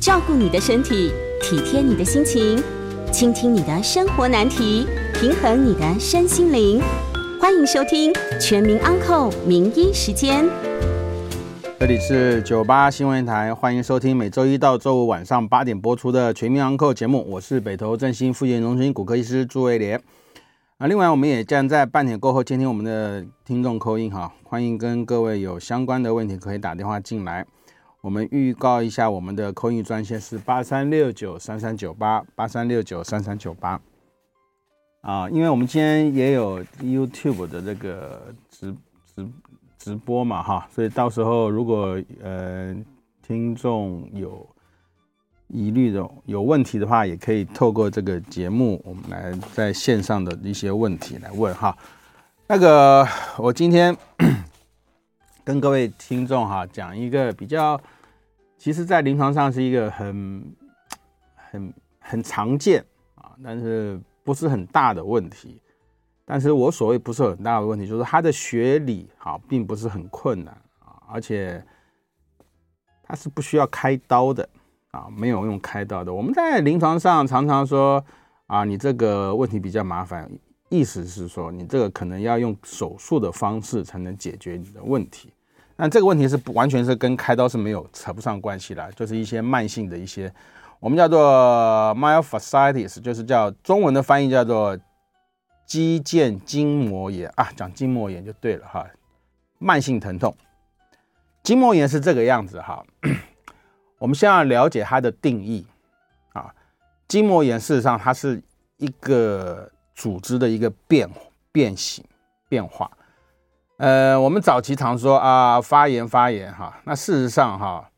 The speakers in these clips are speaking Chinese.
照顾你的身体，体贴你的心情，倾听你的生活难题，平衡你的身心灵。欢迎收听《全民安扣名医时间》。这里是九八新闻台，欢迎收听每周一到周五晚上八点播出的《全民安扣》节目。我是北投振兴复健中心骨科医师朱维廉。啊，另外我们也将在半点过后接听我们的听众 call in 哈，欢迎跟各位有相关的问题可以打电话进来。我们预告一下，我们的空运专线是八三六九三三九八八三六九三三九八。啊，因为我们今天也有 YouTube 的这个直直直播嘛，哈，所以到时候如果呃听众有疑虑的、有问题的话，也可以透过这个节目，我们来在线上的一些问题来问哈。那个，我今天。跟各位听众哈讲一个比较，其实，在临床上是一个很、很、很常见啊，但是不是很大的问题。但是我所谓不是很大的问题，就是它的学理啊并不是很困难啊，而且它是不需要开刀的啊，没有用开刀的。我们在临床上常常说啊，你这个问题比较麻烦，意思是说你这个可能要用手术的方式才能解决你的问题。那这个问题是不完全是跟开刀是没有扯不上关系的，就是一些慢性的一些，我们叫做 myofasciitis，就是叫中文的翻译叫做肌腱筋膜炎啊，讲筋膜炎就对了哈，慢性疼痛。筋膜炎是这个样子哈，我们先要了解它的定义啊，筋膜炎事实上它是一个组织的一个变变形变化。呃，我们早期常说啊，发炎发炎哈，那事实上哈，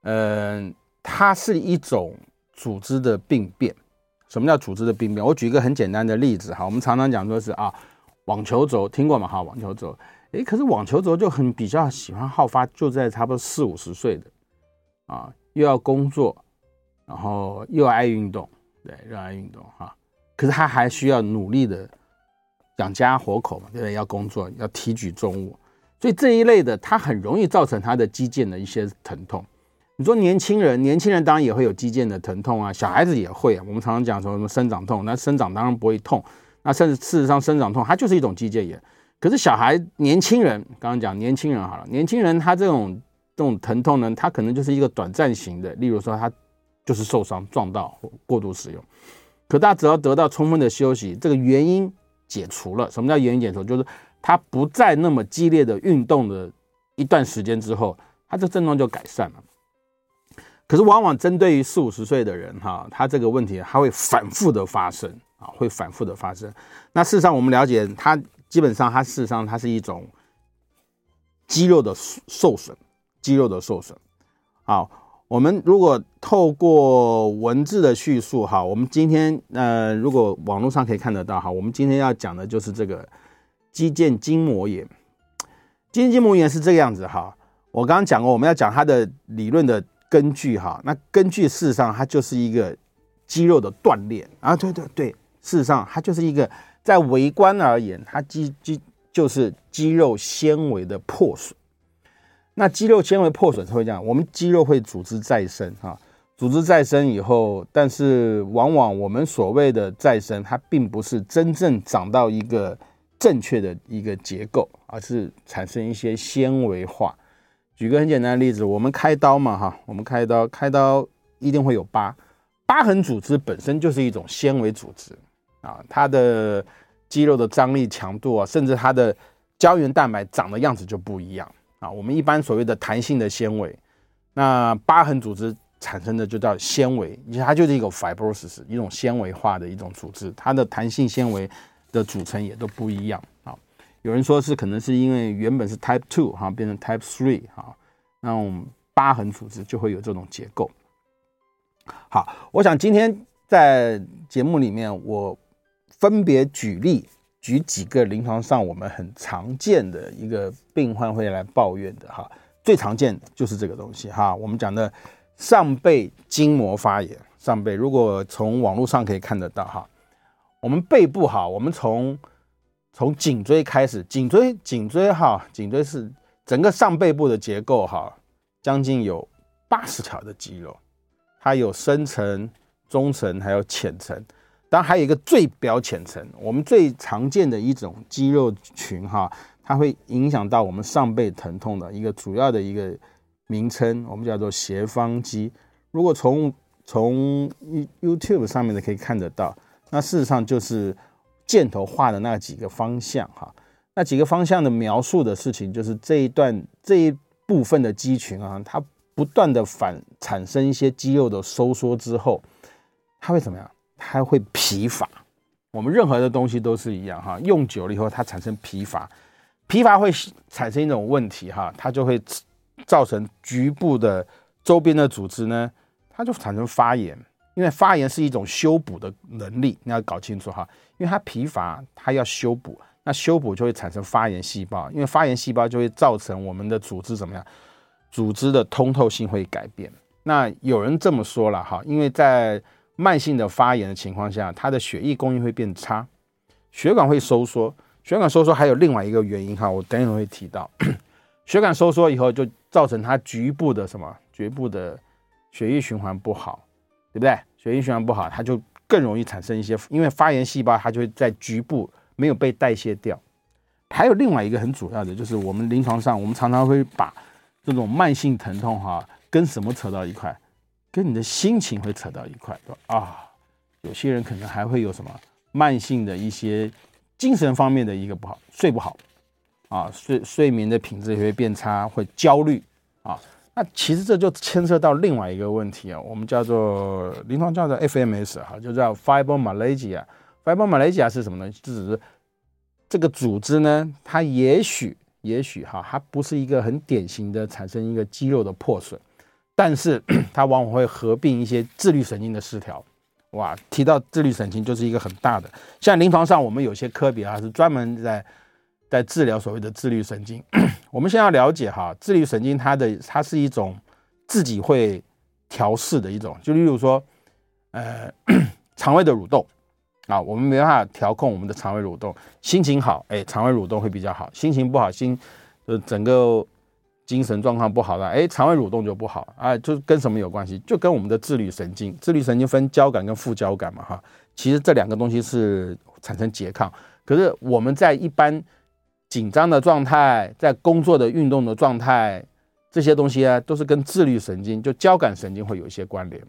嗯、呃，它是一种组织的病变。什么叫组织的病变？我举一个很简单的例子哈，我们常常讲说是啊，网球肘听过吗？哈，网球肘，诶，可是网球肘就很比较喜欢好发，就在差不多四五十岁的啊，又要工作，然后又爱运动，对，热爱运动哈，可是他还需要努力的。养家活口嘛，对不对？要工作，要提举重物，所以这一类的，它很容易造成他的肌腱的一些疼痛。你说年轻人，年轻人当然也会有肌腱的疼痛啊，小孩子也会啊。我们常常讲说什么生长痛，那生长当然不会痛，那甚至事实上生长痛它就是一种肌腱炎。可是小孩、年轻人，刚刚讲年轻人好了，年轻人他这种这种疼痛呢，他可能就是一个短暂型的，例如说他就是受伤撞到或过度使用，可他只要得到充分的休息，这个原因。解除了，什么叫原因解除？就是他不再那么激烈的运动的一段时间之后，他这症状就改善了。可是往往针对于四五十岁的人哈，他这个问题他会反复的发生啊，会反复的发生。那事实上我们了解，他基本上他事实上它是一种肌肉的受损，肌肉的受损。好。我们如果透过文字的叙述，哈，我们今天呃，如果网络上可以看得到，哈，我们今天要讲的就是这个肌腱筋膜炎。肌腱筋膜炎是这个样子，哈，我刚刚讲过，我们要讲它的理论的根据，哈，那根据事实上它就是一个肌肉的断裂啊，对对对，事实上它就是一个在微观而言，它肌肌就是肌肉纤维的破损。那肌肉纤维破损是会这样，我们肌肉会组织再生哈，组织再生以后，但是往往我们所谓的再生，它并不是真正长到一个正确的一个结构，而是产生一些纤维化。举个很简单的例子，我们开刀嘛哈，我们开刀开刀一定会有疤，疤痕组织本身就是一种纤维组织啊，它的肌肉的张力强度啊，甚至它的胶原蛋白长的样子就不一样。啊，我们一般所谓的弹性的纤维，那疤痕组织产生的就叫纤维，它就是一个 fibrosis，一种纤维化的一种组织，它的弹性纤维的组成也都不一样啊。有人说是可能是因为原本是 type two 哈，变成 type three 哈，那种疤痕组织就会有这种结构。好，我想今天在节目里面，我分别举例举几个临床上我们很常见的一个病患会来抱怨的哈，最常见的就是这个东西哈，我们讲的上背筋膜发炎。上背如果从网络上可以看得到哈，我们背部哈，我们从从颈椎开始，颈椎颈椎哈，颈椎是整个上背部的结构哈，将近有八十条的肌肉。它有深层、中层，还有浅层，当然还有一个最表浅层。我们最常见的一种肌肉群哈，它会影响到我们上背疼痛的一个主要的一个名称，我们叫做斜方肌。如果从从 YouTube 上面的可以看得到，那事实上就是箭头画的那几个方向哈，那几个方向的描述的事情就是这一段这一部分的肌群啊，它。不断的反产生一些肌肉的收缩之后，它会怎么样？它会疲乏。我们任何的东西都是一样哈，用久了以后它产生疲乏，疲乏会产生一种问题哈，它就会造成局部的周边的组织呢，它就产生发炎。因为发炎是一种修补的能力，你要搞清楚哈。因为它疲乏，它要修补，那修补就会产生发炎细胞，因为发炎细胞就会造成我们的组织怎么样？组织的通透性会改变。那有人这么说了哈，因为在慢性的发炎的情况下，它的血液供应会变差，血管会收缩。血管收缩还有另外一个原因哈，我等一会会提到。血管收缩以后，就造成它局部的什么？局部的血液循环不好，对不对？血液循环不好，它就更容易产生一些，因为发炎细胞它就会在局部没有被代谢掉。还有另外一个很主要的，就是我们临床上我们常常会把这种慢性疼痛哈，跟什么扯到一块？跟你的心情会扯到一块，啊，有些人可能还会有什么慢性的一些精神方面的一个不好，睡不好，啊，睡睡眠的品质也会变差，会焦虑啊。那其实这就牵涉到另外一个问题啊，我们叫做临床叫做 FMS 哈，就叫 fibromyalgia。fibromyalgia 是什么呢？就只是这个组织呢，它也许。也许哈，它不是一个很典型的产生一个肌肉的破损，但是 它往往会合并一些自律神经的失调。哇，提到自律神经就是一个很大的。像临床上我们有些科别啊，是专门在在治疗所谓的自律神经。我们先要了解哈，自律神经它的它是一种自己会调试的一种，就例如说，呃，肠胃的蠕动。啊，我们没办法调控我们的肠胃蠕动。心情好，哎，肠胃蠕动会比较好；心情不好，心呃整个精神状况不好了，哎，肠胃蠕动就不好啊。就跟什么有关系？就跟我们的自律神经，自律神经分交感跟副交感嘛，哈。其实这两个东西是产生拮抗。可是我们在一般紧张的状态，在工作的运动的状态，这些东西啊，都是跟自律神经，就交感神经会有一些关联。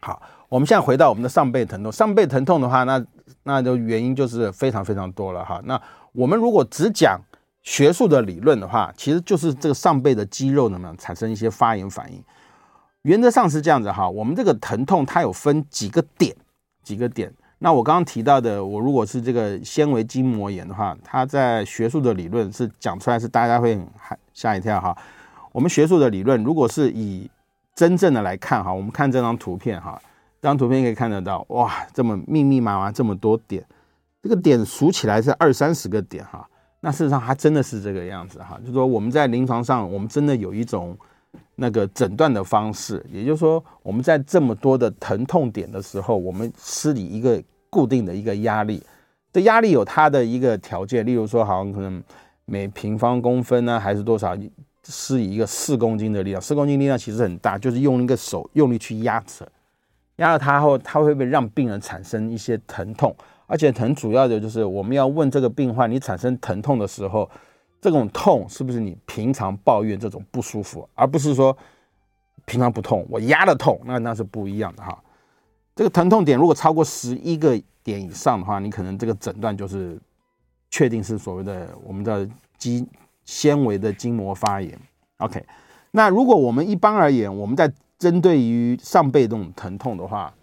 好，我们现在回到我们的上背疼痛。上背疼痛的话，那那就原因就是非常非常多了哈。那我们如果只讲学术的理论的话，其实就是这个上背的肌肉能不能产生一些发炎反应。原则上是这样子哈。我们这个疼痛它有分几个点，几个点。那我刚刚提到的，我如果是这个纤维筋膜炎的话，它在学术的理论是讲出来是大家会很吓一跳哈。我们学术的理论如果是以真正的来看哈，我们看这张图片哈，这张图片可以看得到，哇，这么密密麻麻这么多点，这个点数起来是二三十个点哈。那事实上它真的是这个样子哈，就是说我们在临床上，我们真的有一种那个诊断的方式，也就是说我们在这么多的疼痛点的时候，我们施以一个固定的一个压力，这压力有它的一个条件，例如说好像可能每平方公分呢，还是多少？施以一个四公斤的力量，四公斤力量其实很大，就是用一个手用力去压扯，压了它后，它会不会让病人产生一些疼痛？而且很主要的就是我们要问这个病患，你产生疼痛的时候，这种痛是不是你平常抱怨这种不舒服，而不是说平常不痛，我压的痛，那那是不一样的哈。这个疼痛点如果超过十一个点以上的话，你可能这个诊断就是确定是所谓的我们的肌。纤维的筋膜发炎，OK。那如果我们一般而言，我们在针对于上背这种疼痛的话，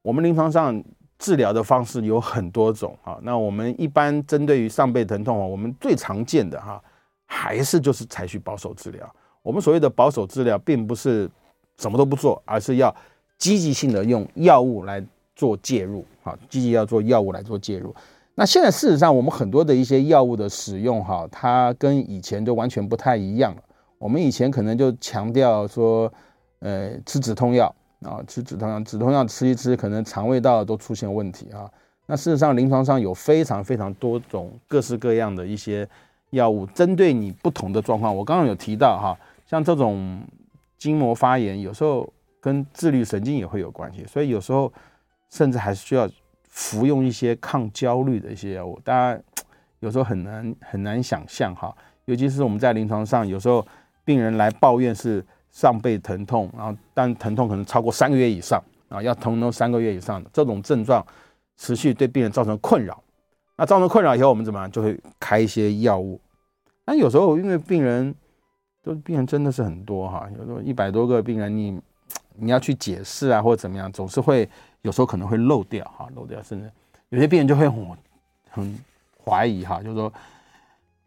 我们临床上治疗的方式有很多种啊。那我们一般针对于上背疼痛啊，我们最常见的哈，还是就是采取保守治疗。我们所谓的保守治疗，并不是什么都不做，而是要积极性的用药物来做介入，啊，积极要做药物来做介入。那现在事实上，我们很多的一些药物的使用，哈，它跟以前就完全不太一样了。我们以前可能就强调说，呃，吃止痛药啊，吃止痛药，止痛药吃一吃，可能肠胃道都出现问题啊。那事实上，临床上有非常非常多种各式各样的一些药物，针对你不同的状况。我刚刚有提到哈。像这种筋膜发炎，有时候跟自律神经也会有关系，所以有时候甚至还是需要服用一些抗焦虑的一些药物。大家有时候很难很难想象哈，尤其是我们在临床上，有时候病人来抱怨是上背疼痛，然后但疼痛可能超过三个月以上啊，要疼痛三个月以上的这种症状持续对病人造成困扰。那造成困扰以后，我们怎么样？就会开一些药物。那有时候因为病人。都病人真的是很多哈，有时候一百多个病人，你你要去解释啊，或者怎么样，总是会有时候可能会漏掉哈，漏掉，甚至有些病人就会很很怀疑哈，就是说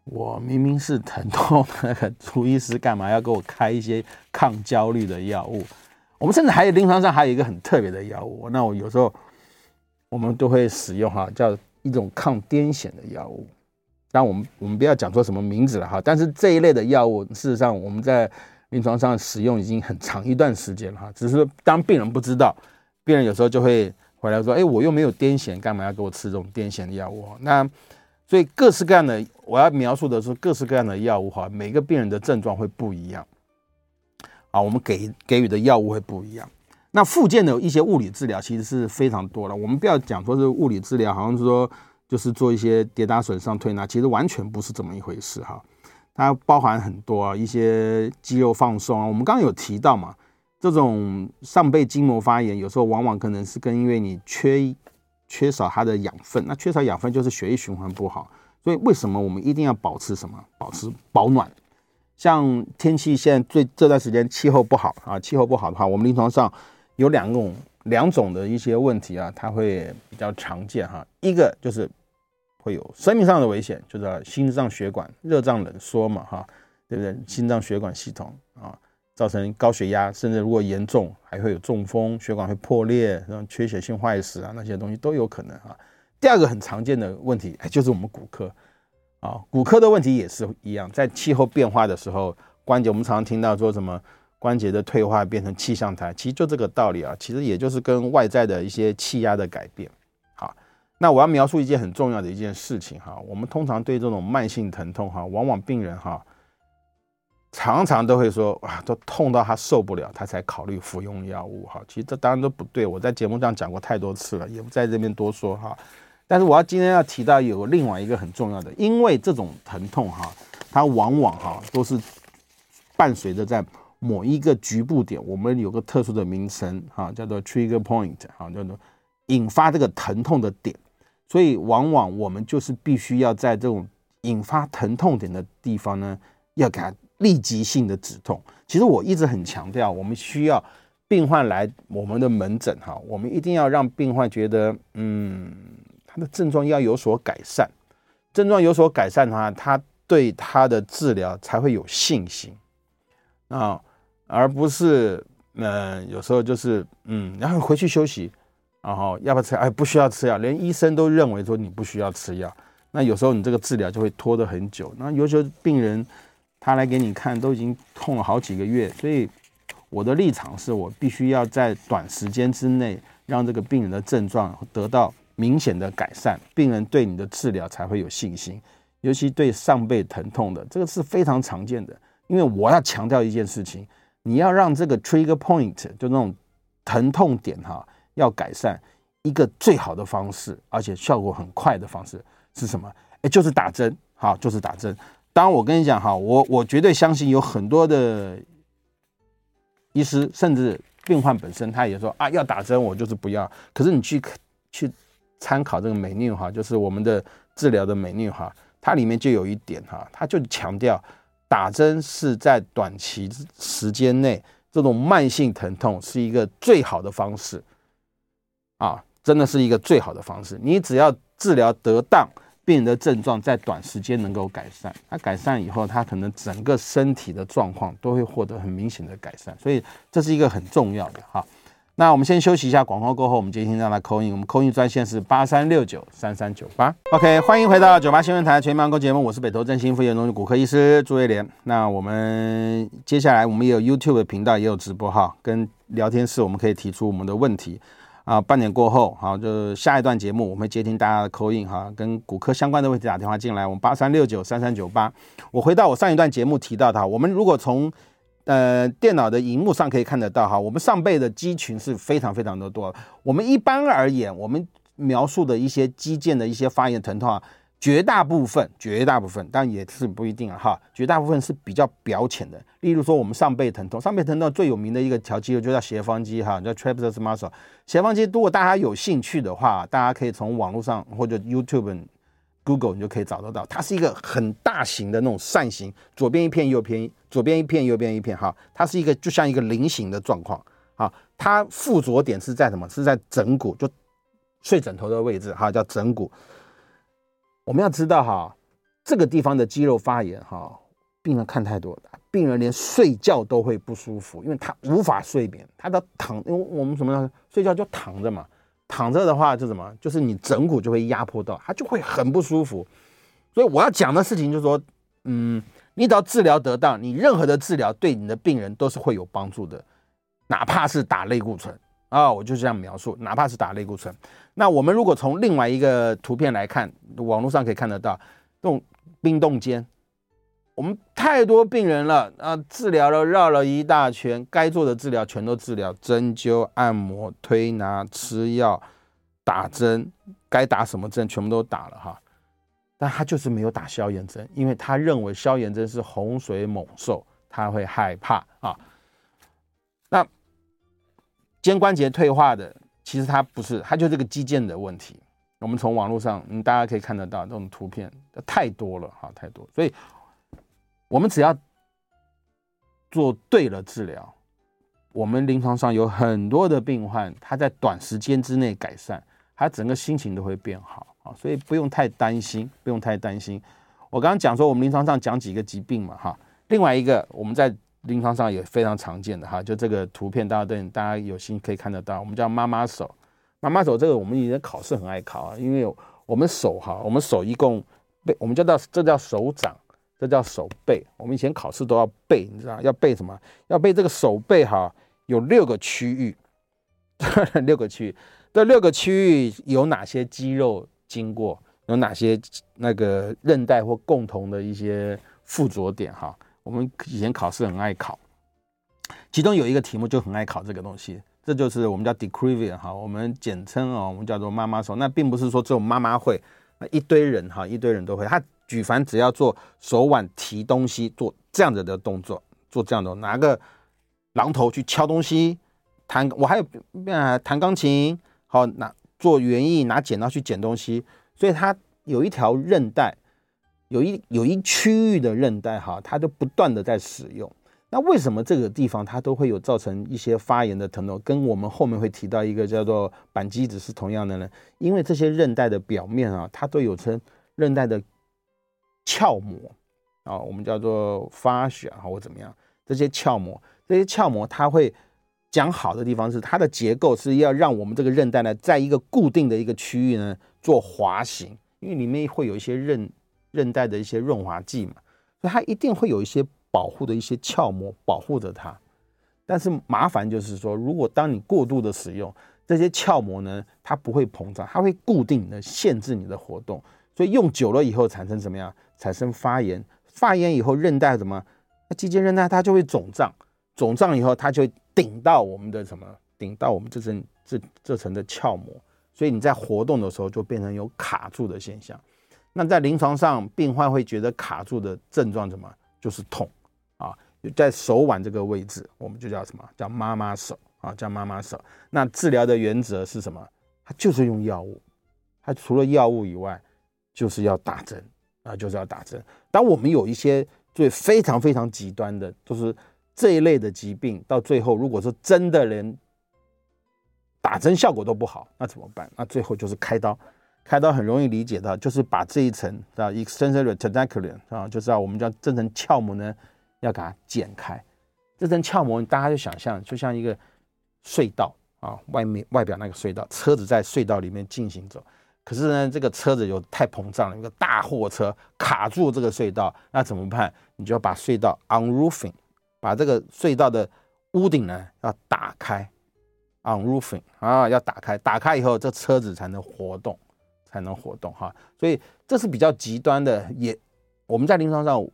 我明明是疼痛，那个主医师干嘛要给我开一些抗焦虑的药物？我们甚至还有临床上还有一个很特别的药物，那我有时候我们都会使用哈，叫一种抗癫痫的药物。但我们我们不要讲说什么名字了哈，但是这一类的药物，事实上我们在临床上使用已经很长一段时间了哈。只是当病人不知道，病人有时候就会回来说：“哎，我又没有癫痫，干嘛要给我吃这种癫痫的药物？”那所以各式各样的，我要描述的是各式各样的药物哈，每个病人的症状会不一样，啊，我们给给予的药物会不一样。那复健的一些物理治疗其实是非常多的，我们不要讲说是物理治疗，好像是说。就是做一些跌打损伤推拿，其实完全不是这么一回事哈。它包含很多啊，一些肌肉放松啊。我们刚刚有提到嘛，这种上背筋膜发炎，有时候往往可能是跟因为你缺缺少它的养分，那缺少养分就是血液循环不好。所以为什么我们一定要保持什么？保持保暖。像天气现在最这段时间气候不好啊，气候不好的话，我们临床上有两种。两种的一些问题啊，它会比较常见哈。一个就是会有生命上的危险，就是心脏血管热胀冷缩嘛哈，对不对？心脏血管系统啊，造成高血压，甚至如果严重还会有中风，血管会破裂，然后缺血性坏死啊，那些东西都有可能哈。第二个很常见的问题，哎，就是我们骨科啊，骨科的问题也是一样，在气候变化的时候，关节我们常常听到说什么。关节的退化变成气象台，其实就这个道理啊。其实也就是跟外在的一些气压的改变。好，那我要描述一件很重要的一件事情哈。我们通常对这种慢性疼痛哈，往往病人哈常常都会说啊，都痛到他受不了，他才考虑服用药物哈。其实这当然都不对，我在节目上讲过太多次了，也不在这边多说哈。但是我要今天要提到有另外一个很重要的，因为这种疼痛哈，它往往哈都是伴随着在。某一个局部点，我们有个特殊的名称，哈，叫做 trigger point，哈，叫做引发这个疼痛的点。所以，往往我们就是必须要在这种引发疼痛点的地方呢，要给它立即性的止痛。其实我一直很强调，我们需要病患来我们的门诊，哈，我们一定要让病患觉得，嗯，他的症状要有所改善。症状有所改善的话，他对他的治疗才会有信心啊。而不是，嗯、有时候就是，嗯，然后回去休息，然后要不要吃？哎，不需要吃药，连医生都认为说你不需要吃药。那有时候你这个治疗就会拖得很久。那有时候病人他来给你看，都已经痛了好几个月。所以我的立场是我必须要在短时间之内让这个病人的症状得到明显的改善，病人对你的治疗才会有信心。尤其对上背疼痛的，这个是非常常见的。因为我要强调一件事情。你要让这个 trigger point 就那种疼痛点哈，要改善一个最好的方式，而且效果很快的方式是什么？哎，就是打针，好，就是打针。当然，我跟你讲哈，我我绝对相信有很多的医师，甚至病患本身，他也说啊，要打针，我就是不要。可是你去去参考这个美纽哈，就是我们的治疗的美纽哈，它里面就有一点哈，它就强调。打针是在短期时间内，这种慢性疼痛是一个最好的方式啊，真的是一个最好的方式。你只要治疗得当，病人的症状在短时间能够改善。他改善以后，他可能整个身体的状况都会获得很明显的改善。所以这是一个很重要的哈。那我们先休息一下，广告过后，我们接听让他 call in。我们 call in 专线是八三六九三三九八。OK，欢迎回到九八新闻台全民安扣节目，我是北投振兴副研中心骨科医师朱威廉。那我们接下来我们也有 YouTube 频道，也有直播哈，跟聊天室我们可以提出我们的问题啊。半点过后，好，就下一段节目我们会接听大家的 call in 哈，跟骨科相关的问题打电话进来，我们八三六九三三九八。我回到我上一段节目提到的，我们如果从呃，电脑的荧幕上可以看得到哈，我们上背的肌群是非常非常的多。我们一般而言，我们描述的一些肌腱的一些发炎疼痛啊，绝大部分，绝大部分，但也是不一定啊哈，绝大部分是比较表浅的。例如说，我们上背疼痛，上背疼痛最有名的一个条肌肉就叫斜方肌哈，叫 trapezius muscle。斜方肌，如果大家有兴趣的话，大家可以从网络上或者 YouTube。Google 你就可以找得到，它是一个很大型的那种扇形，左边一片，右边左边一片，右边一片，哈，它是一个就像一个菱形的状况，好，它附着点是在什么？是在枕骨，就睡枕头的位置，哈，叫枕骨。我们要知道哈，这个地方的肌肉发炎，哈，病人看太多了，病人连睡觉都会不舒服，因为他无法睡眠，他的躺，因为我们什么呢？睡觉就躺着嘛。躺着的话就什么，就是你枕骨就会压迫到，他就会很不舒服。所以我要讲的事情就是说，嗯，你只要治疗得当，你任何的治疗对你的病人都是会有帮助的，哪怕是打类固醇啊，我就这样描述，哪怕是打类固醇。那我们如果从另外一个图片来看，网络上可以看得到，这种冰冻间。我们太多病人了啊，治疗了绕了一大圈，该做的治疗全都治疗，针灸、按摩、推拿、吃药、打针，该打什么针全部都打了哈。但他就是没有打消炎针，因为他认为消炎针是洪水猛兽，他会害怕啊。那肩关节退化的，其实它不是，它就这个肌腱的问题。我们从网络上，嗯，大家可以看得到这种图片，太多了哈，太多，所以。我们只要做对了治疗，我们临床上有很多的病患，他在短时间之内改善，他整个心情都会变好啊，所以不用太担心，不用太担心。我刚刚讲说，我们临床上讲几个疾病嘛，哈，另外一个我们在临床上也非常常见的哈，就这个图片，大家对大家有心可以看得到，我们叫妈妈手，妈妈手这个我们以前考试很爱考啊，因为我们手哈，我们手一共背，我们叫到这叫手掌。这叫手背，我们以前考试都要背，你知道要背什么？要背这个手背哈，有六个区域，六个区域，这六个区域有哪些肌肉经过？有哪些那个韧带或共同的一些附着点哈？我们以前考试很爱考，其中有一个题目就很爱考这个东西，这就是我们叫 decreevian 哈，我们简称啊，我们叫做妈妈手。那并不是说只有妈妈会，那一堆人哈，一堆人都会，他。举凡只要做手腕提东西，做这样子的动作，做这样的拿个榔头去敲东西，弹我还有呃弹钢琴，好拿做园艺拿剪刀去剪东西，所以它有一条韧带，有一有一区域的韧带哈，它就不断的在使用。那为什么这个地方它都会有造成一些发炎的疼痛？跟我们后面会提到一个叫做板机子是同样的呢？因为这些韧带的表面啊，它都有称韧带的。鞘膜啊，我们叫做发血啊或怎么样？这些鞘膜，这些鞘膜，它会讲好的地方是它的结构是要让我们这个韧带呢，在一个固定的一个区域呢做滑行，因为里面会有一些韧韧带的一些润滑剂嘛，所以它一定会有一些保护的一些鞘膜保护着它。但是麻烦就是说，如果当你过度的使用这些鞘膜呢，它不会膨胀，它会固定的限制你的活动，所以用久了以后产生什么样？产生发炎，发炎以后韧带怎么？那肌腱韧带它就会肿胀，肿胀以后它就会顶到我们的什么？顶到我们这层这这层的鞘膜，所以你在活动的时候就变成有卡住的现象。那在临床上，病患会觉得卡住的症状怎么？就是痛啊，在手腕这个位置，我们就叫什么？叫妈妈手啊，叫妈妈手。那治疗的原则是什么？它就是用药物，它除了药物以外，就是要打针。啊，就是要打针。当我们有一些最非常非常极端的，就是这一类的疾病，到最后如果说真的连打针效果都不好，那怎么办？那最后就是开刀。开刀很容易理解到，就是把这一层啊，extensor retinaculum 啊，就是要我们叫这层鞘膜呢，要给它剪开。这层鞘膜，大家就想象，就像一个隧道啊，外面外表那个隧道，车子在隧道里面进行走。可是呢，这个车子有太膨胀了，一个大货车卡住这个隧道，那怎么办？你就要把隧道 unroofing，把这个隧道的屋顶呢要打开，unroofing 啊，要打开，打开以后，这车子才能活动，才能活动哈。所以这是比较极端的，也我们在临床上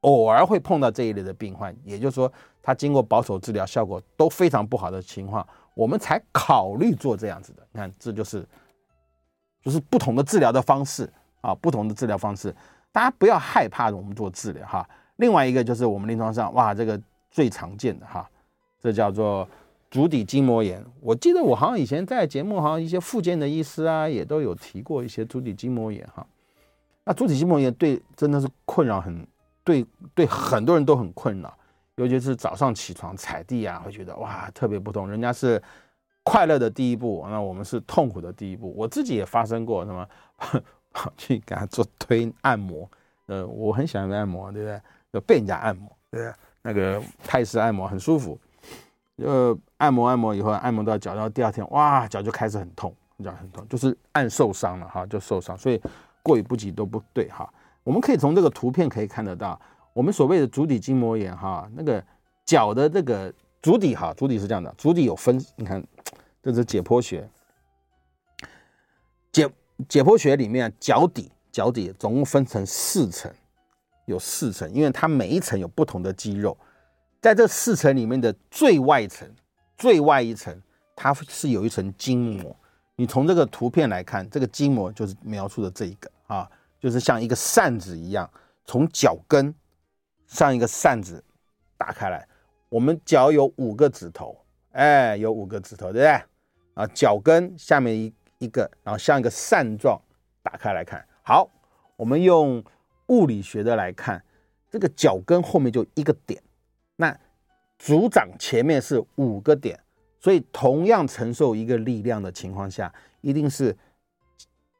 偶尔会碰到这一类的病患，也就是说。他经过保守治疗，效果都非常不好的情况，我们才考虑做这样子的。你看，这就是就是不同的治疗的方式啊，不同的治疗方式，大家不要害怕我们做治疗哈。另外一个就是我们临床上哇，这个最常见的哈，这叫做足底筋膜炎。我记得我好像以前在节目，好像一些复健的医师啊，也都有提过一些足底筋膜炎哈。那足底筋膜炎对真的是困扰很，对对很多人都很困扰。尤其是早上起床踩地啊，会觉得哇特别不同。人家是快乐的第一步，那我们是痛苦的第一步。我自己也发生过什么，跑去给他做推按摩。呃，我很喜欢按摩，对不对？就被人家按摩，对？那个泰式按摩很舒服。呃，按摩按摩以后，按摩到脚，然后第二天哇，脚就开始很痛，脚很痛，就是按受伤了哈，就受伤。所以过犹不及都不对哈。我们可以从这个图片可以看得到。我们所谓的足底筋膜炎，哈，那个脚的这个足底，哈，足底是这样的，足底有分，你看，这是解剖学，解解剖学里面脚底，脚底总共分成四层，有四层，因为它每一层有不同的肌肉，在这四层里面的最外层，最外一层，它是有一层筋膜。你从这个图片来看，这个筋膜就是描述的这一个啊，就是像一个扇子一样，从脚跟。上一个扇子打开来，我们脚有五个指头，哎，有五个指头，对不对？啊，脚跟下面一一个，然后像一个扇状打开来看。好，我们用物理学的来看，这个脚跟后面就一个点，那足掌前面是五个点，所以同样承受一个力量的情况下，一定是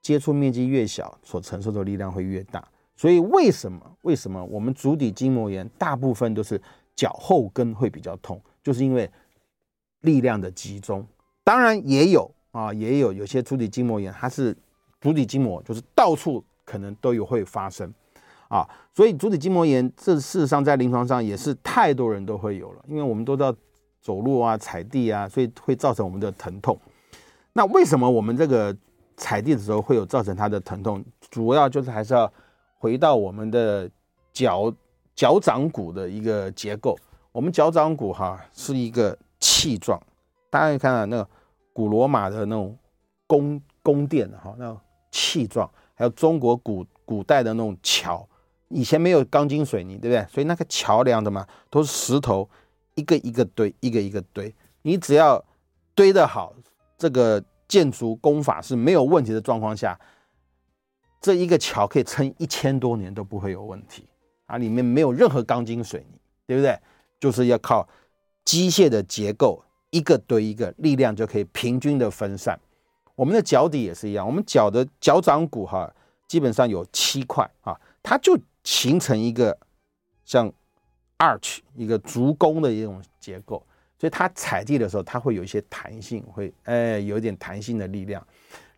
接触面积越小，所承受的力量会越大。所以为什么为什么我们足底筋膜炎大部分都是脚后跟会比较痛，就是因为力量的集中。当然也有啊，也有有些足底筋膜炎，它是足底筋膜就是到处可能都有会发生啊。所以足底筋膜炎这事实上在临床上也是太多人都会有了，因为我们都知道走路啊、踩地啊，所以会造成我们的疼痛。那为什么我们这个踩地的时候会有造成它的疼痛？主要就是还是要。回到我们的脚脚掌骨的一个结构，我们脚掌骨哈是一个气状，大家可以看到那个古罗马的那种宫宫殿哈，那种器状，还有中国古古代的那种桥，以前没有钢筋水泥，对不对？所以那个桥梁的嘛，都是石头，一个一个堆，一个一个堆。你只要堆得好，这个建筑工法是没有问题的状况下。这一个桥可以撑一千多年都不会有问题啊！里面没有任何钢筋水泥，对不对？就是要靠机械的结构，一个堆一个，力量就可以平均的分散。我们的脚底也是一样，我们脚的脚掌骨哈，基本上有七块啊，它就形成一个像 arch 一个足弓的一种结构，所以它踩地的时候，它会有一些弹性，会哎有一点弹性的力量。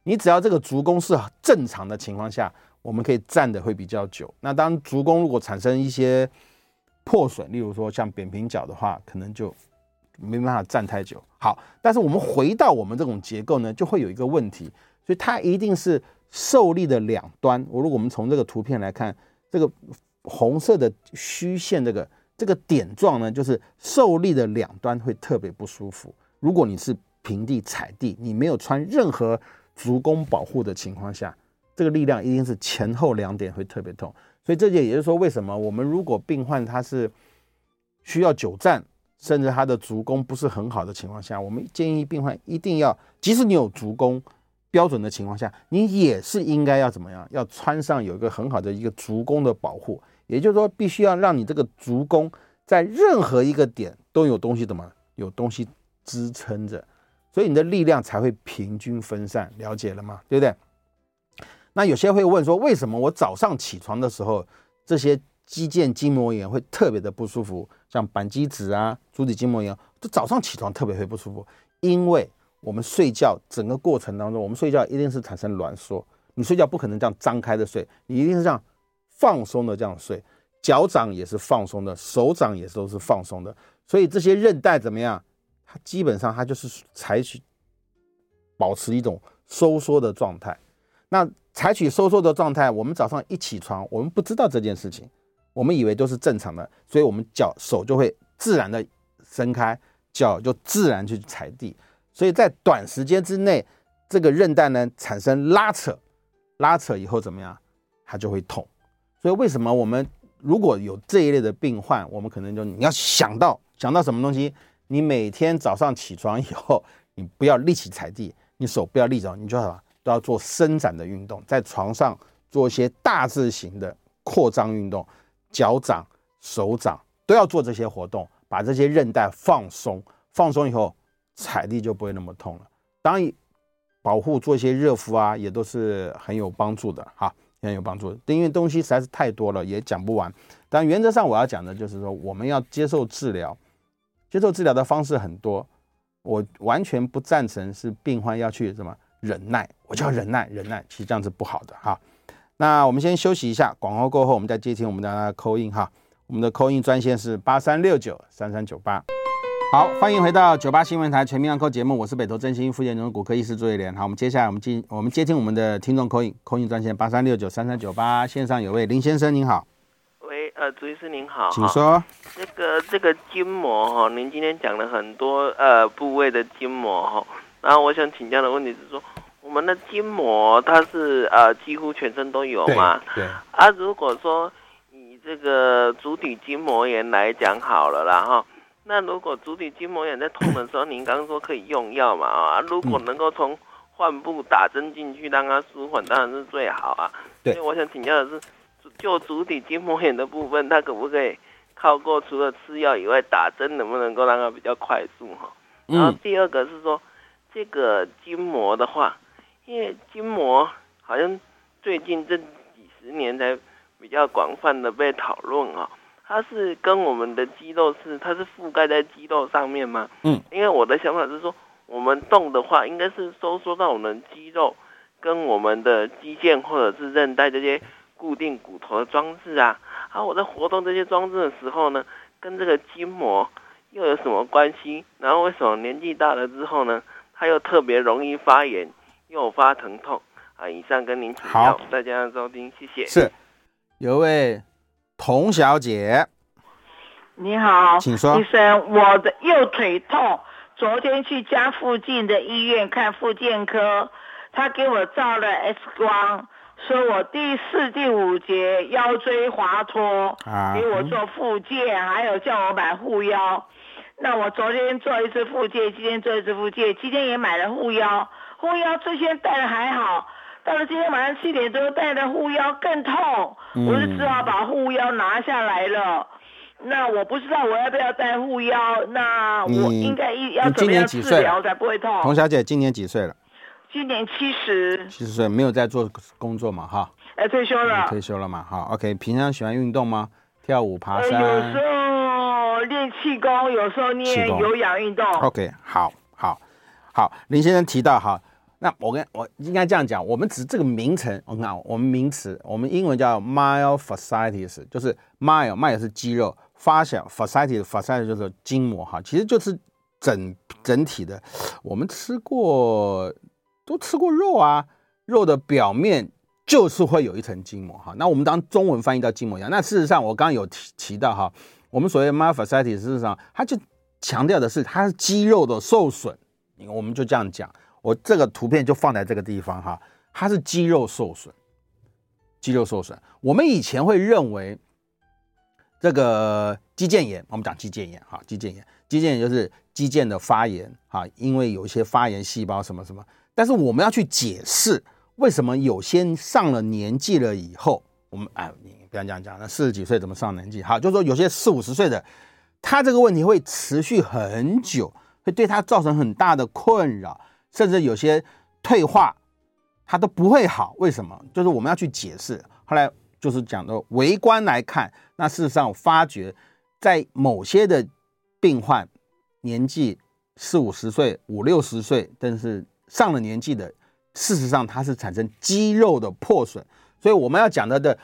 你只要这个足弓是正常的情况下，我们可以站的会比较久。那当足弓如果产生一些破损，例如说像扁平脚的话，可能就没办法站太久。好，但是我们回到我们这种结构呢，就会有一个问题，所以它一定是受力的两端。我如果我们从这个图片来看，这个红色的虚线这个这个点状呢，就是受力的两端会特别不舒服。如果你是平地踩地，你没有穿任何足弓保护的情况下，这个力量一定是前后两点会特别痛，所以这也也就是说，为什么我们如果病患他是需要久站，甚至他的足弓不是很好的情况下，我们建议病患一定要，即使你有足弓标准的情况下，你也是应该要怎么样，要穿上有一个很好的一个足弓的保护，也就是说，必须要让你这个足弓在任何一个点都有东西怎么有东西支撑着。所以你的力量才会平均分散，了解了吗？对不对？那有些会问说，为什么我早上起床的时候，这些肌腱筋膜炎会特别的不舒服？像扳机指啊、足底筋膜炎，就早上起床特别会不舒服。因为我们睡觉整个过程当中，我们睡觉一定是产生挛缩，你睡觉不可能这样张开的睡，你一定是这样放松的这样睡，脚掌也是放松的，手掌也都是放松的，所以这些韧带怎么样？它基本上它就是采取保持一种收缩的状态。那采取收缩的状态，我们早上一起床，我们不知道这件事情，我们以为都是正常的，所以我们脚手就会自然的伸开，脚就自然去踩地，所以在短时间之内，这个韧带呢产生拉扯，拉扯以后怎么样，它就会痛。所以为什么我们如果有这一类的病患，我们可能就你要想到想到什么东西，你每天早上起床以后，你不要立起踩地，你手不要立着，你就好。都要做伸展的运动，在床上做一些大字型的扩张运动，脚掌、手掌都要做这些活动，把这些韧带放松，放松以后踩地就不会那么痛了。当然，保护做一些热敷啊，也都是很有帮助的哈，很有帮助的。因为东西实在是太多了，也讲不完。但原则上我要讲的就是说，我们要接受治疗，接受治疗的方式很多，我完全不赞成是病患要去什么。忍耐，我就要忍耐，忍耐，其实这样是不好的哈。那我们先休息一下，广告过后我们再接听我们的 call in 哈。我们的扣印专线是八三六九三三九八。好，欢迎回到九八新闻台全民安扣节目，我是北投振兴副建中骨科医师朱唯廉。好，我们接下来我们进我们接听我们的听众 call in，call in 专线八三六九三三九八，线上有位林先生您好。喂，呃，朱医师您好，请说。那个这个筋膜哈，您今天讲了很多呃部位的筋膜哈。然后我想请教的问题是说，我们的筋膜它是呃几乎全身都有嘛？对。对啊，如果说以这个足底筋膜炎来讲好了啦哈，那如果足底筋膜炎在痛的时候，您刚刚说可以用药嘛啊？如果能够从患部打针进去让它舒缓，当然是最好啊。对。所以我想请教的是，就足底筋膜炎的部分，它可不可以靠过除了吃药以外，打针能不能够让它比较快速哈？然后第二个是说。这个筋膜的话，因为筋膜好像最近这几十年才比较广泛的被讨论啊，它是跟我们的肌肉是，它是覆盖在肌肉上面吗？嗯，因为我的想法是说，我们动的话，应该是收缩到我们肌肉跟我们的肌腱或者是韧带这些固定骨头的装置啊，啊我在活动这些装置的时候呢，跟这个筋膜又有什么关系？然后为什么年纪大了之后呢？它又特别容易发炎，诱发疼痛啊！以上跟您请教，大家收听，谢谢。是，有位童小姐，你好，请说。医生，我的右腿痛，昨天去家附近的医院看复健科，他给我照了 X 光，说我第四、第五节腰椎滑脱，啊、给我做复健，嗯、还有叫我买护腰。那我昨天做一次复健，今天做一次复健，今天也买了护腰，护腰之前戴的还好，到了今天晚上七点多戴的护腰更痛，嗯、我就只好把护腰拿下来了。那我不知道我要不要戴护腰，那我应该要怎么样治疗才不会痛？童小姐今年几岁了？今年七十。七十岁，没有在做工作嘛？哈。哎，退休了。退休了嘛？好，OK。平常喜欢运动吗？跳舞、爬山。有时候练气功，有时候练有氧运动。OK，好，好，好。林先生提到哈，那我跟我应该这样讲，我们指这个名称，我看我们名词，我们英文叫 myofascitis 就是 myo，myo 是肌肉，发小 fasciitis，fasciitis 就是筋膜哈，其实就是整整体的。我们吃过都吃过肉啊，肉的表面。就是会有一层筋膜哈，那我们当中文翻译到筋膜一样。那事实上，我刚刚有提提到哈，我们所谓 myofasciitis，事实上它就强调的是它是肌肉的受损。我们就这样讲，我这个图片就放在这个地方哈，它是肌肉受损，肌肉受损。我们以前会认为这个肌腱炎，我们讲肌腱炎哈，肌腱炎，肌腱炎就是肌腱的发炎哈，因为有一些发炎细胞什么什么，但是我们要去解释。为什么有些上了年纪了以后，我们哎，你不要这样讲，那四十几岁怎么上年纪？哈，就是说有些四五十岁的，他这个问题会持续很久，会对他造成很大的困扰，甚至有些退化它都不会好。为什么？就是我们要去解释。后来就是讲的，微观来看，那事实上我发觉，在某些的病患年纪四五十岁、五六十岁，但是上了年纪的，事实上它是产生肌肉的破损。所以我们要讲的的。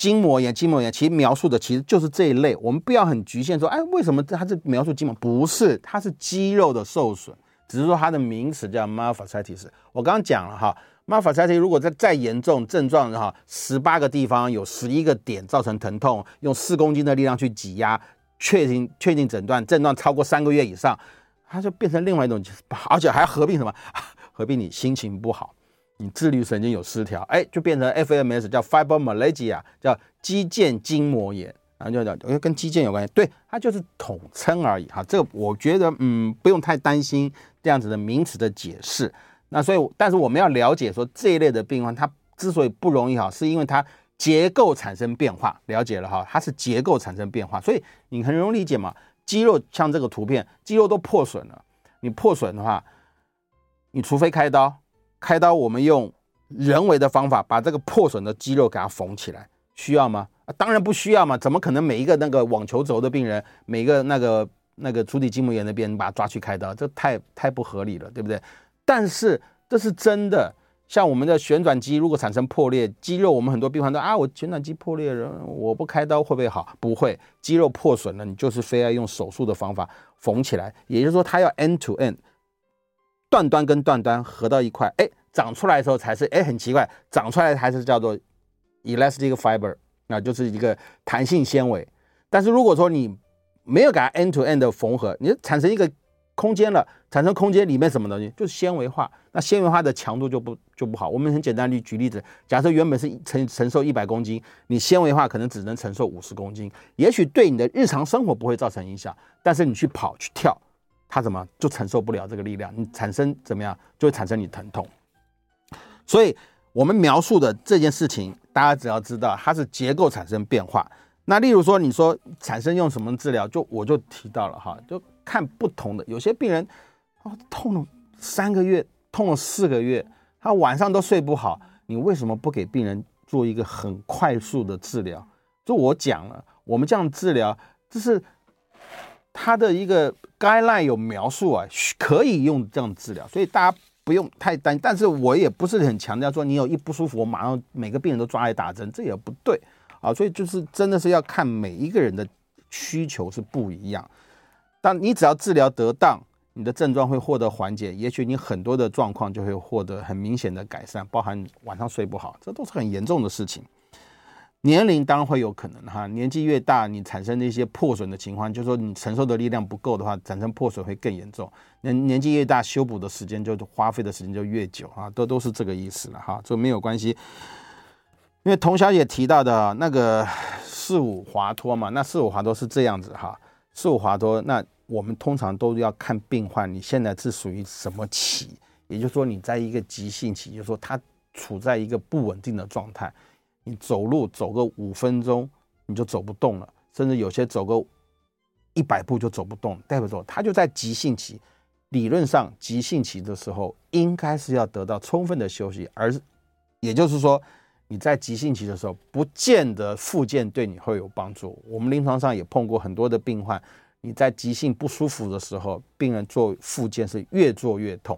筋膜炎，筋膜炎其实描述的其实就是这一类，我们不要很局限说，哎，为什么它是描述筋膜？不是，它是肌肉的受损，只是说它的名词叫 myofascitis。我刚刚讲了哈，myofascitis 如果再再严重，症状哈，十八个地方有十一个点造成疼痛，用四公斤的力量去挤压，确定确定诊断，症状超过三个月以上，它就变成另外一种，而且还合并什么？合并你心情不好。你自律神经有失调，哎，就变成 FMS，叫 fibromyalgia，叫肌腱筋膜炎，然后就叫，因为跟肌腱有关系，对，它就是统称而已哈。这个我觉得，嗯，不用太担心这样子的名词的解释。那所以，但是我们要了解说这一类的病患，它之所以不容易好，是因为它结构产生变化。了解了哈，它是结构产生变化，所以你很容易理解嘛。肌肉像这个图片，肌肉都破损了，你破损的话，你除非开刀。开刀，我们用人为的方法把这个破损的肌肉给它缝起来，需要吗？当然不需要嘛！怎么可能每一个那个网球肘的病人，每个那个那个足底筋膜炎的病人把他抓去开刀，这太太不合理了，对不对？但是这是真的。像我们的旋转肌如果产生破裂，肌肉我们很多病患都啊，我旋转肌破裂了，我不开刀会不会好？不会，肌肉破损了，你就是非要用手术的方法缝起来。也就是说，它要 end to end。断端跟断端合到一块，哎，长出来的时候才是，哎，很奇怪，长出来还是叫做 elastic fiber，那就是一个弹性纤维。但是如果说你没有给它 end to end 的缝合，你产生一个空间了，产生空间里面什么东西，就是纤维化。那纤维化的强度就不就不好。我们很简单的举例子，假设原本是承承受一百公斤，你纤维化可能只能承受五十公斤，也许对你的日常生活不会造成影响，但是你去跑去跳。它怎么就承受不了这个力量？你产生怎么样，就会产生你疼痛。所以，我们描述的这件事情，大家只要知道它是结构产生变化。那例如说，你说产生用什么治疗，就我就提到了哈，就看不同的。有些病人哦，痛了三个月，痛了四个月，他晚上都睡不好。你为什么不给病人做一个很快速的治疗？就我讲了，我们这样治疗，这是。他的一个 guideline 有描述啊，可以用这样治疗，所以大家不用太担。但是我也不是很强调说，你有一不舒服，我马上每个病人都抓来打针，这也不对啊。所以就是真的是要看每一个人的需求是不一样。但你只要治疗得当，你的症状会获得缓解，也许你很多的状况就会获得很明显的改善，包含晚上睡不好，这都是很严重的事情。年龄当然会有可能哈，年纪越大，你产生的一些破损的情况，就是说你承受的力量不够的话，产生破损会更严重。年年纪越大，修补的时间就花费的时间就越久啊，都都是这个意思了哈，这没有关系。因为童小姐提到的那个四五滑脱嘛，那四五滑脱是这样子哈，四五滑脱，那我们通常都要看病患你现在是属于什么期，也就是说你在一个急性期，就是说他处在一个不稳定的状态。你走路走个五分钟，你就走不动了，甚至有些走个一百步就走不动，代表说他就在急性期。理论上，急性期的时候应该是要得到充分的休息，而也就是说，你在急性期的时候，不见得复健对你会有帮助。我们临床上也碰过很多的病患，你在急性不舒服的时候，病人做复健是越做越痛。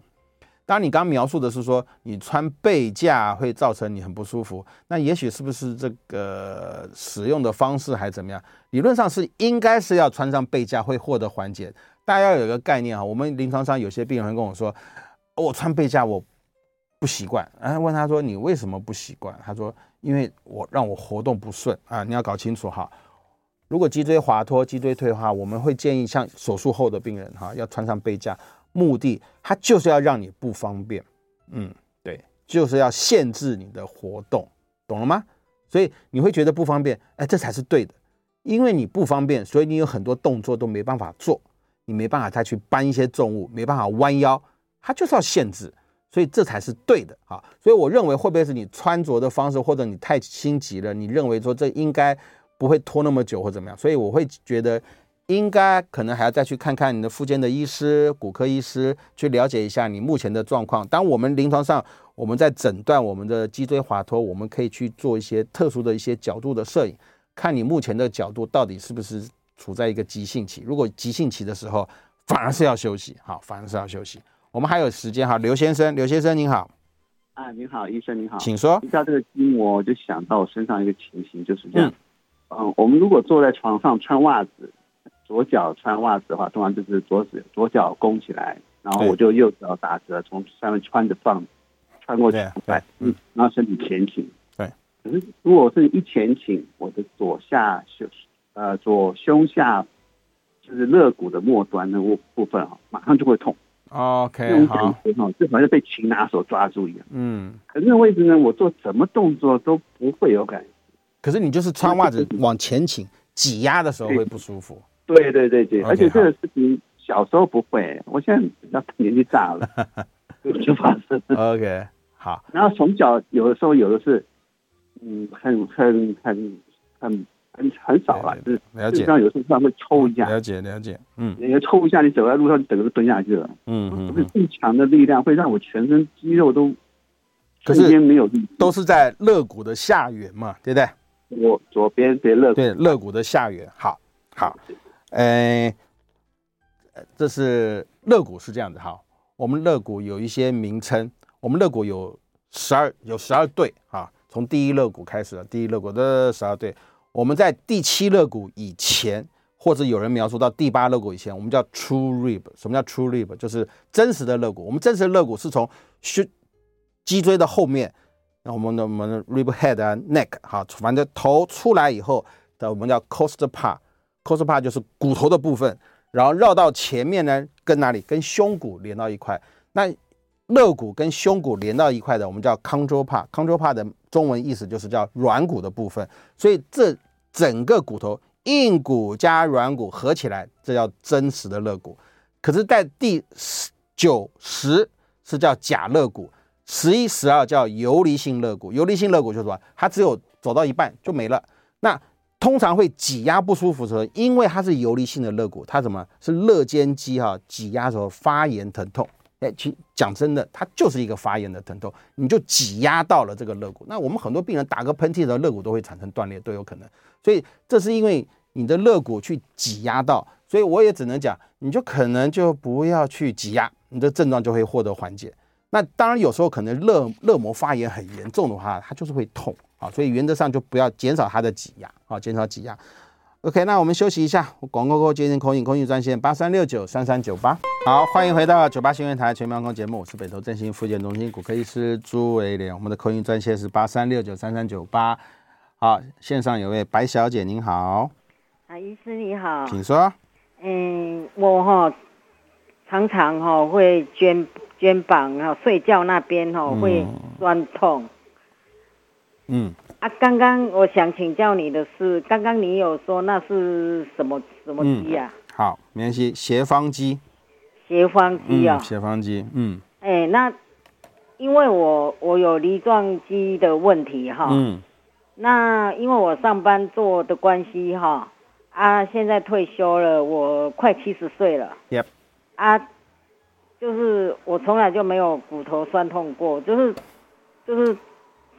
当然，你刚刚描述的是说你穿背架会造成你很不舒服，那也许是不是这个使用的方式还是怎么样？理论上是应该是要穿上背架会获得缓解。大家要有一个概念啊，我们临床上有些病人会跟我说，我穿背架我不习惯。然后问他说，你为什么不习惯？他说，因为我让我活动不顺啊。你要搞清楚哈，如果脊椎滑脱、脊椎退化，我们会建议像手术后的病人哈，要穿上背架。目的，它就是要让你不方便，嗯，对，就是要限制你的活动，懂了吗？所以你会觉得不方便，哎，这才是对的，因为你不方便，所以你有很多动作都没办法做，你没办法再去搬一些重物，没办法弯腰，它就是要限制，所以这才是对的啊。所以我认为会不会是你穿着的方式，或者你太心急了，你认为说这应该不会拖那么久或怎么样？所以我会觉得。应该可能还要再去看看你的复健的医师、骨科医师，去了解一下你目前的状况。当我们临床上我们在诊断我们的脊椎滑脱，我们可以去做一些特殊的一些角度的摄影，看你目前的角度到底是不是处在一个急性期。如果急性期的时候，反而是要休息，好，反而是要休息。我们还有时间哈，刘先生，刘先生您好，啊，您好，医生您好，请说。提到这个筋膜，我就想到我身上一个情形就是这样，嗯，嗯，我们如果坐在床上穿袜子，左脚穿袜子的话，通常就是左脚左脚弓起来，然后我就右脚打折，从上面穿着放。穿过去，对，嗯，然后身体前倾，对。可是如果是一前倾，我的左下胸，呃，左胸下就是肋骨的末端的部部分哈，马上就会痛。OK，好。就好像被擒拿手抓住一样。嗯。可是那个位置呢，我做什么动作都不会有感觉。可是你就是穿袜子往前倾挤压的时候会不舒服。对对对对，而且这个事情小时候不会，我现在比较年纪大了。就发生。OK，好。然后从小有的时候有的是，嗯，很很很很很很少了，就是了解。上有时候突然会抽一下。了解了解，嗯。你要抽一下，你走在路上，整个都蹲下去了。嗯嗯。是更强的力量会让我全身肌肉都瞬间没有力。都是在肋骨的下缘嘛，对不对？我左边对肋对肋骨的下缘。好，好，哎，这是肋骨是这样子，哈。我们肋骨有一些名称，我们肋骨有十二有十二对啊，从第一肋骨开始，第一肋骨的十二对。我们在第七肋骨以前，或者有人描述到第八肋骨以前，我们叫 true rib。什么叫 true rib？就是真实的肋骨。我们真实的肋骨是从胸脊椎的后面，那我们的我们的 rib head 啊 neck 哈，反正头出来以后的，我们叫 cost part c o s p a 就是骨头的部分。然后绕到前面呢，跟哪里？跟胸骨连到一块。那肋骨跟胸骨连到一块的，我们叫 control part。control part 的中文意思就是叫软骨的部分。所以这整个骨头，硬骨加软骨合起来，这叫真实的肋骨。可是，在第十九十是叫假肋骨，十一、十二叫游离性肋骨。游离性肋骨就是说，它只有走到一半就没了。那通常会挤压不舒服的时候，因为它是游离性的肋骨，它怎么是肋间肌哈？挤压的时候发炎疼痛，哎，其讲真的，它就是一个发炎的疼痛，你就挤压到了这个肋骨。那我们很多病人打个喷嚏的时候，肋骨都会产生断裂，都有可能。所以这是因为你的肋骨去挤压到，所以我也只能讲，你就可能就不要去挤压，你的症状就会获得缓解。那当然有时候可能肋肋膜发炎很严重的话，它就是会痛。好，所以原则上就不要减少它的挤压，好，减少挤压。OK，那我们休息一下，广告后接听空运空运专线八三六九三三九八。好，欢迎回到九八新闻台全民安康节目，我是北投振兴复健中心骨科医师朱维廉，我们的空运专线是八三六九三三九八。好，线上有位白小姐，您好。啊，医师你好，请说。嗯，我哈常常哈会肩肩膀哈睡觉那边哈会酸痛。嗯啊，刚刚我想请教你的是，刚刚你有说那是什么什么肌呀、啊嗯？好，没关系，斜方肌。斜方肌啊、哦嗯，斜方肌，嗯。哎、欸，那因为我我有梨状肌的问题哈，嗯。那因为我上班做的关系哈，啊，现在退休了，我快七十岁了。Yep。啊，就是我从来就没有骨头酸痛过，就是就是。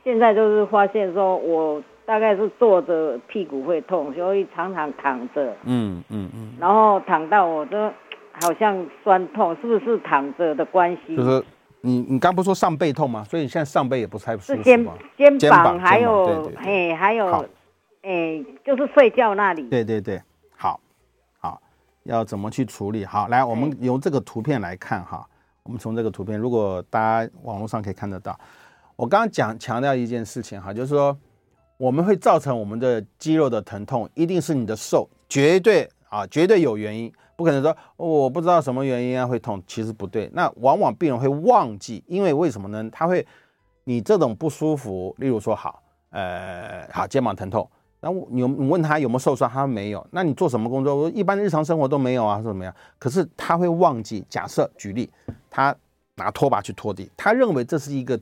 现在就是发现说，我大概是坐着屁股会痛，所以常常躺着。嗯嗯嗯。然后躺到我都好像酸痛，是不是躺着的关系？就是你你刚不是说上背痛吗？所以你现在上背也不太舒服。是肩肩膀还有哎还有哎就是睡觉那里。对对对，好，好，要怎么去处理？好，来我们用这个图片来看哈。我们从这个图片，如果大家网络上可以看得到。我刚刚讲强调一件事情哈，就是说我们会造成我们的肌肉的疼痛，一定是你的瘦，绝对啊，绝对有原因，不可能说、我不知道什么原因啊会痛，其实不对。那往往病人会忘记，因为为什么呢？他会你这种不舒服，例如说好，呃，好肩膀疼痛，然后你你问他有没有受伤，他说没有。那你做什么工作？我一般日常生活都没有啊，是怎么样？可是他会忘记。假设举例，他拿拖把去拖地，他认为这是一个。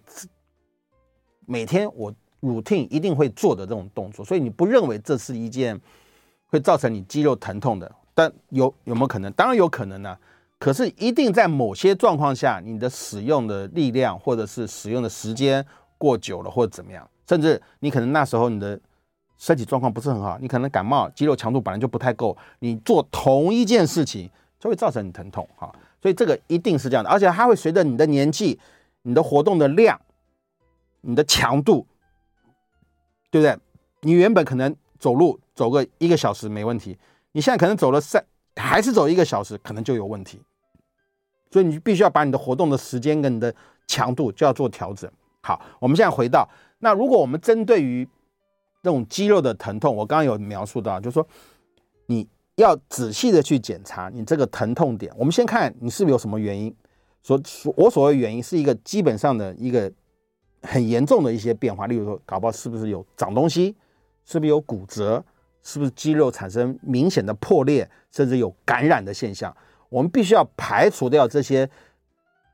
每天我 routine 一定会做的这种动作，所以你不认为这是一件会造成你肌肉疼痛的，但有有没有可能？当然有可能呢、可是一定在某些状况下，你的使用的力量或者是使用的时间过久了，或者怎么样，甚至你可能那时候你的身体状况不是很好，你可能感冒，肌肉强度本来就不太够，你做同一件事情就会造成你疼痛哈。所以这个一定是这样的，而且它会随着你的年纪、你的活动的量、你的强度，对不对？你原本可能走路走个一个小时没问题，你现在可能走了三，还是走一个小时，可能就有问题。所以你必须要把你的活动的时间跟你的强度就要做调整。好，我们现在回到那，如果我们针对于这种肌肉的疼痛，我刚刚有描述到，就是说你要仔细的去检查你这个疼痛点。我们先看你是不是有什么原因。所我所谓原因是一个基本上的一个很严重的一些变化，例如说搞不好是不是有长东西，是不是有骨折，是不是肌肉产生明显的破裂，甚至有感染的现象。我们必须要排除掉这些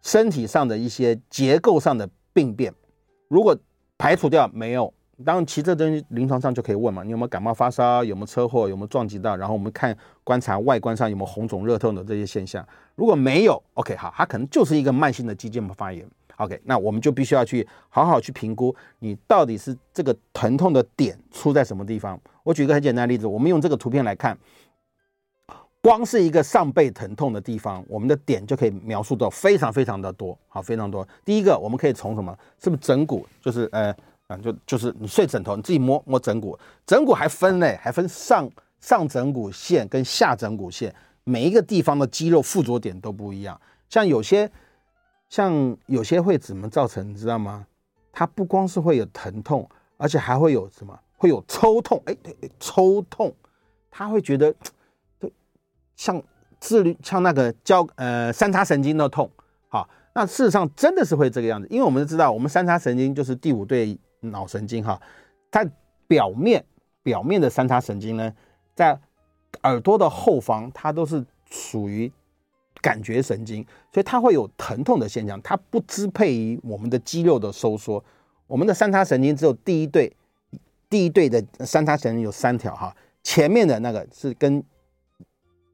身体上的一些结构上的病变。如果排除掉没有，当然其实这东西临床上就可以问嘛，你有没有感冒发烧，有没有车祸，有没有撞击到，然后我们看观察外观上有没有红肿热痛的这些现象。如果没有，OK 好，它可能就是一个慢性的肌腱膜发炎。OK，那我们就必须要去好好去评估你到底是这个疼痛的点出在什么地方。我举个很简单的例子，我们用这个图片来看。光是一个上背疼痛的地方，我们的点就可以描述到非常非常的多，好，非常多。第一个，我们可以从什么？是不是枕骨？就是呃，啊，就就是你睡枕头，你自己摸摸枕骨，枕骨还分嘞，还分上上枕骨线跟下枕骨线，每一个地方的肌肉附着点都不一样。像有些，像有些会怎么造成？你知道吗？它不光是会有疼痛，而且还会有什么？会有抽痛，哎，对，抽痛，他会觉得。对像自律，像那个交呃三叉神经的痛，好，那事实上真的是会这个样子，因为我们都知道，我们三叉神经就是第五对脑神经哈，它表面表面的三叉神经呢，在耳朵的后方，它都是属于感觉神经，所以它会有疼痛的现象，它不支配于我们的肌肉的收缩。我们的三叉神经只有第一对，第一对的三叉神经有三条哈，前面的那个是跟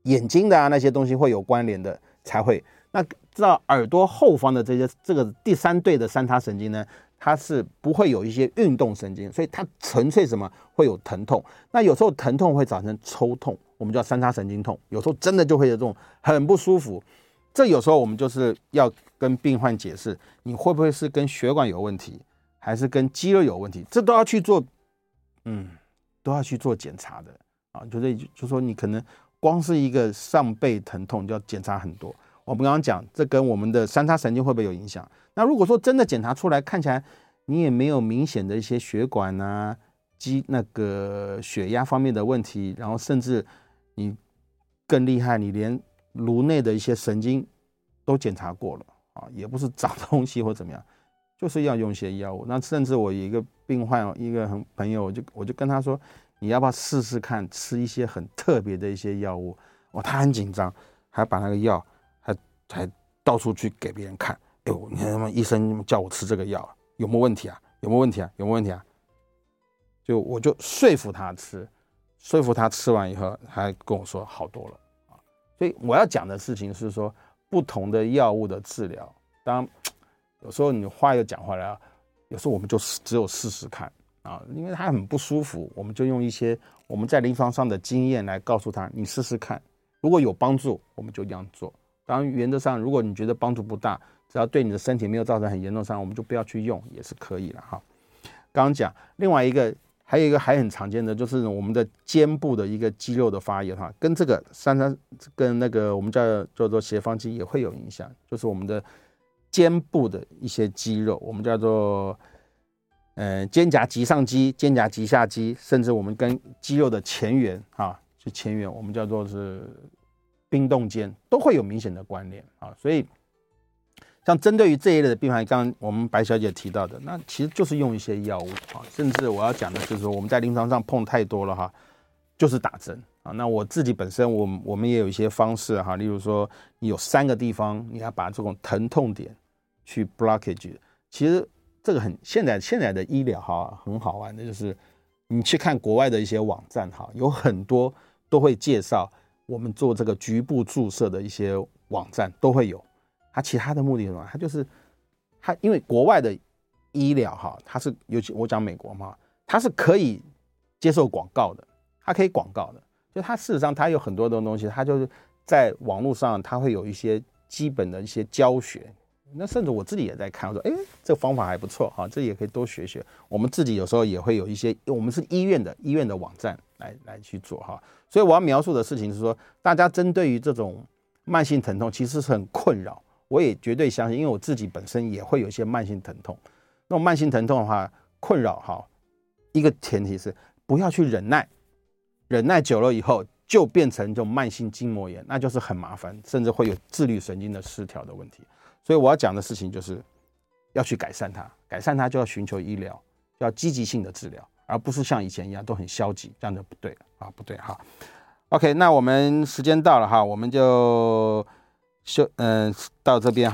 眼睛的啊那些东西会有关联的才会，那知道耳朵后方的这些这个第三对的三叉神经呢，它是不会有一些运动神经，所以它纯粹什么会有疼痛。那有时候疼痛会造成抽痛，我们叫三叉神经痛。有时候真的就会有这种很不舒服，这有时候我们就是要跟病患解释，你会不会是跟血管有问题，还是跟肌肉有问题？这都要去做，嗯，都要去做检查的啊。就是就说你可能。光是一个上背疼痛就要检查很多。我们刚刚讲，这跟我们的三叉神经会不会有影响？那如果说真的检查出来，看起来你也没有明显的一些血管啊、肌那个血压方面的问题，然后甚至你更厉害，你连颅内的一些神经都检查过了啊，也不是长 东西或怎么样，就是要用一些药物。那甚至我有一个病患，一个很朋友，我就我就跟他说。你要不要试试看吃一些很特别的一些药物？哦，他很紧张，还把那个药还到处去给别人看。哎呦，你看他们医生叫我吃这个药，有没有问题啊？有没有问题啊？有没有问题啊？就我就说服他吃，说服他吃完以后，还跟我说好多了啊。所以我要讲的事情是说，不同的药物的治疗，当有时候你话又讲回来了，有时候我们就只有试试看。啊，因为他很不舒服，我们就用一些我们在临床上的经验来告诉他，你试试看，如果有帮助，我们就这样做。当然，原则上，如果你觉得帮助不大，只要对你的身体没有造成很严重伤，我们就不要去用，也是可以了哈。刚刚讲另外一个，还有一个还很常见的，就是我们的肩部的一个肌肉的发炎哈，跟这个三三跟那个我们叫叫做斜方肌也会有影响，就是我们的肩部的一些肌肉，我们叫做。呃，肩胛棘上肌、肩胛棘下肌，甚至我们跟肌肉的前缘啊，就前缘，我们叫做是冰冻间，都会有明显的关联啊。所以，像针对于这一类的病患，刚刚我们白小姐提到的，那其实就是用一些药物啊。甚至我要讲的就是说，我们在临床上碰太多了哈，就是打针啊。那我自己本身，我我们也有一些方式哈，例如说，你有三个地方，你要把这种疼痛点去 blockage，其实。这个很现在现在的医疗哈，很好玩的就是，你去看国外的一些网站哈，有很多都会介绍我们做这个局部注射的一些网站都会有。它其他的目的是什么？它就是它因为国外的医疗哈，它是尤其我讲美国嘛，它是可以接受广告的，它可以广告的。就它事实上它有很多的东西，它就是在网络上它会有一些基本的一些教学。那甚至我自己也在看，我说，哎，这个方法还不错哈，这也可以多学学。我们自己有时候也会有一些，我们是医院的医院的网站来来去做哈。所以我要描述的事情是说，大家针对于这种慢性疼痛，其实是很困扰。我也绝对相信，因为我自己本身也会有一些慢性疼痛。那种慢性疼痛的话，困扰哈，一个前提是不要去忍耐，忍耐久了以后就变成这种慢性筋膜炎，那就是很麻烦，甚至会有自律神经的失调的问题。所以我要讲的事情就是，要去改善它，改善它就要寻求医疗，要积极性的治疗，而不是像以前一样都很消极，这样就不对啊，不对哈。OK，那我们时间到了哈，我们就。休嗯，到这边哈。